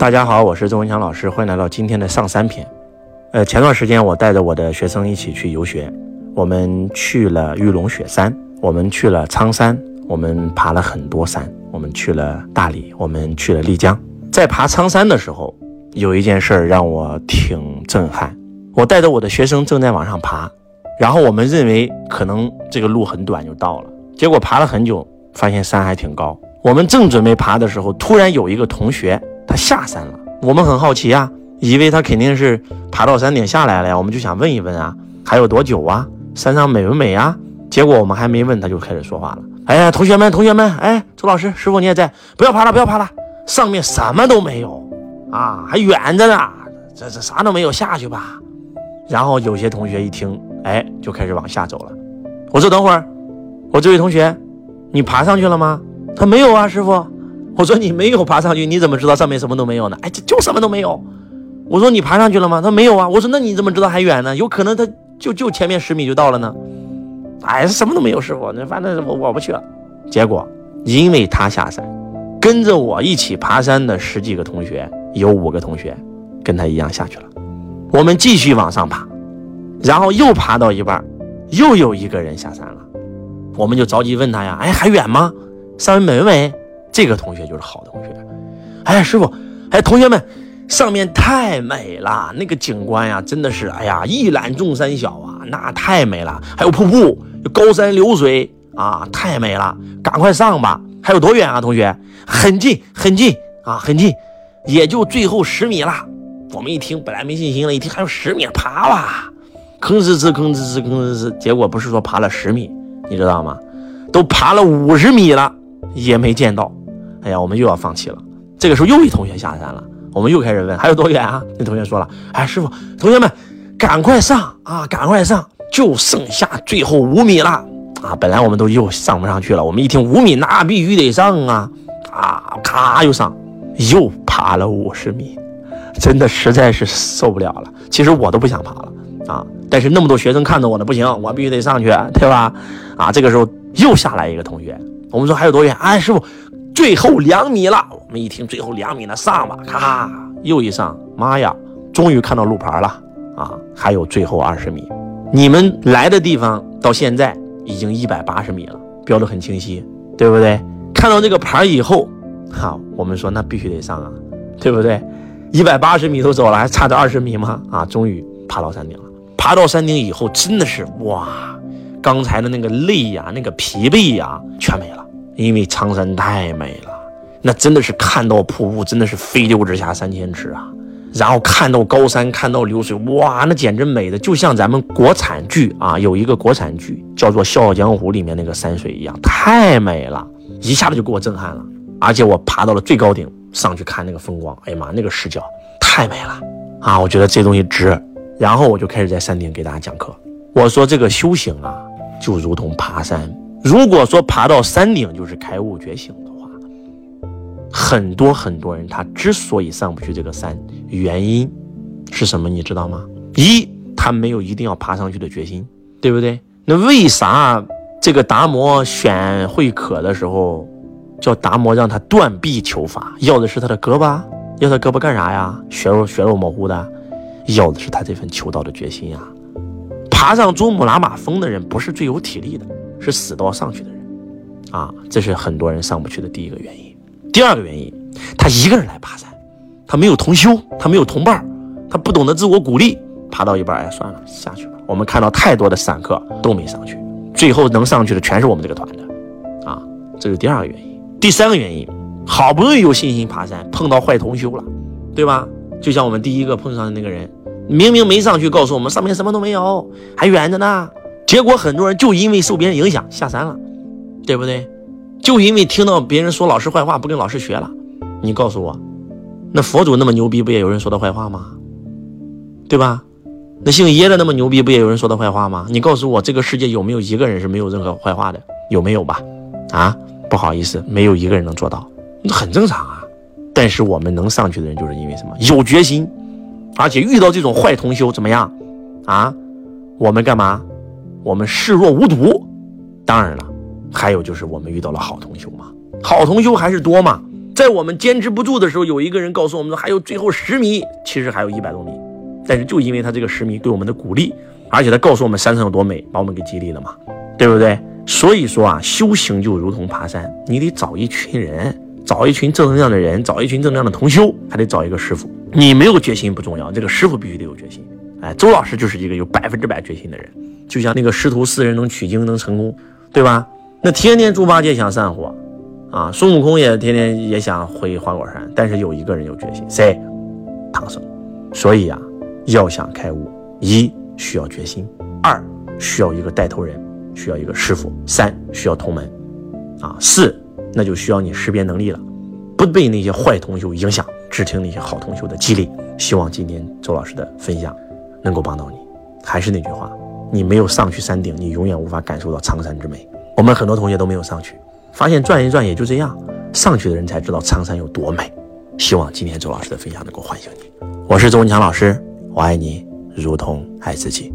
大家好，我是周文强老师，欢迎来到今天的上山篇。呃，前段时间我带着我的学生一起去游学，我们去了玉龙雪山，我们去了苍山，我们爬了很多山，我们去了大理，我们去了丽江。在爬苍山的时候，有一件事儿让我挺震撼。我带着我的学生正在往上爬，然后我们认为可能这个路很短就到了，结果爬了很久，发现山还挺高。我们正准备爬的时候，突然有一个同学他下山了。我们很好奇啊，以为他肯定是爬到山顶下来了呀，我们就想问一问啊，还有多久啊？山上美不美啊？结果我们还没问，他就开始说话了。哎呀，同学们，同学们，哎，周老师，师傅你也在，不要爬了，不要爬了，上面什么都没有啊，还远着呢，这这啥都没有，下去吧。然后有些同学一听，哎，就开始往下走了。我说等会儿，我这位同学，你爬上去了吗？他没有啊，师傅。我说你没有爬上去，你怎么知道上面什么都没有呢？哎，这就什么都没有。我说你爬上去了吗？他说没有啊。我说那你怎么知道还远呢？有可能他就就前面十米就到了呢。哎，什么都没有，师傅。那反正我我不去了。结果因为他下山，跟着我一起爬山的十几个同学，有五个同学跟他一样下去了。我们继续往上爬，然后又爬到一半，又有一个人下山了。我们就着急问他呀，哎，还远吗？上面美不美？这个同学就是好同学。哎，师傅，哎，同学们，上面太美了，那个景观呀，真的是，哎呀，一览众山小啊，那太美了。还有瀑布，高山流水啊，太美了，赶快上吧。还有多远啊，同学？很近，很近啊，很近，也就最后十米了。我们一听，本来没信心了，一听还有十米，爬吧，吭哧哧，吭哧哧，吭哧哧，结果不是说爬了十米，你知道吗？都爬了五十米了，也没见到。哎呀，我们又要放弃了。这个时候又一同学下山了，我们又开始问还有多远啊？那同学说了，哎，师傅，同学们赶快上啊，赶快上，就剩下最后五米了啊！本来我们都又上不上去了，我们一听五米，那必须得上啊啊！咔又上，又爬了五十米，真的实在是受不了了。其实我都不想爬了啊，但是那么多学生看着我呢，不行，我必须得上去，对吧？啊，这个时候。又下来一个同学，我们说还有多远？哎，师傅，最后两米了。我们一听最后两米了，上吧！咔，又一上，妈呀，终于看到路牌了啊！还有最后二十米。你们来的地方到现在已经一百八十米了，标的很清晰，对不对？看到这个牌以后，好，我们说那必须得上啊，对不对？一百八十米都走了，还差这二十米吗？啊，终于爬到山顶了。爬到山顶以后，真的是哇！刚才的那个累呀，那个疲惫呀，全没了，因为苍山太美了，那真的是看到瀑布，真的是飞流直下三千尺啊！然后看到高山，看到流水，哇，那简直美的就像咱们国产剧啊，有一个国产剧叫做《笑傲江湖》里面那个山水一样，太美了，一下子就给我震撼了。而且我爬到了最高顶上去看那个风光，哎呀妈，那个视角太美了啊！我觉得这东西值。然后我就开始在山顶给大家讲课，我说这个修行啊。就如同爬山，如果说爬到山顶就是开悟觉醒的话，很多很多人他之所以上不去这个山，原因是什么？你知道吗？一，他没有一定要爬上去的决心，对不对？那为啥这个达摩选慧可的时候，叫达摩让他断臂求法，要的是他的胳膊，要他胳膊干啥呀？血肉血肉模糊的，要的是他这份求道的决心呀。爬上珠穆朗玛峰的人不是最有体力的，是死都要上去的人，啊，这是很多人上不去的第一个原因。第二个原因，他一个人来爬山，他没有同修，他没有同伴，他不懂得自我鼓励，爬到一半，哎，算了，下去吧。我们看到太多的散客都没上去，最后能上去的全是我们这个团的，啊，这是第二个原因。第三个原因，好不容易有信心爬山，碰到坏同修了，对吧？就像我们第一个碰上的那个人。明明没上去，告诉我们上面什么都没有，还远着呢。结果很多人就因为受别人影响下山了，对不对？就因为听到别人说老师坏话，不跟老师学了。你告诉我，那佛祖那么牛逼，不也有人说他坏话吗？对吧？那姓耶的那么牛逼，不也有人说他坏话吗？你告诉我，这个世界有没有一个人是没有任何坏话的？有没有吧？啊，不好意思，没有一个人能做到，那很正常啊。但是我们能上去的人，就是因为什么？有决心。而且遇到这种坏同修怎么样？啊，我们干嘛？我们视若无睹。当然了，还有就是我们遇到了好同修嘛，好同修还是多嘛。在我们坚持不住的时候，有一个人告诉我们说还有最后十米，其实还有一百多米。但是就因为他这个十米对我们的鼓励，而且他告诉我们山上有多美，把我们给激励了嘛，对不对？所以说啊，修行就如同爬山，你得找一群人，找一群正能量的人，找一群正能量的同修，还得找一个师傅。你没有决心不重要，这个师傅必须得有决心。哎，周老师就是一个有百分之百决心的人，就像那个师徒四人能取经能成功，对吧？那天天猪八戒想散伙，啊，孙悟空也天天也想回花果山，但是有一个人有决心，谁？唐僧。所以啊，要想开悟，一需要决心，二需要一个带头人。需要一个师傅，三需要同门，啊，四那就需要你识别能力了，不被那些坏同修影响，只听那些好同修的激励。希望今天周老师的分享能够帮到你。还是那句话，你没有上去山顶，你永远无法感受到苍山之美。我们很多同学都没有上去，发现转一转也就这样，上去的人才知道苍山有多美。希望今天周老师的分享能够唤醒你。我是周文强老师，我爱你如同爱自己。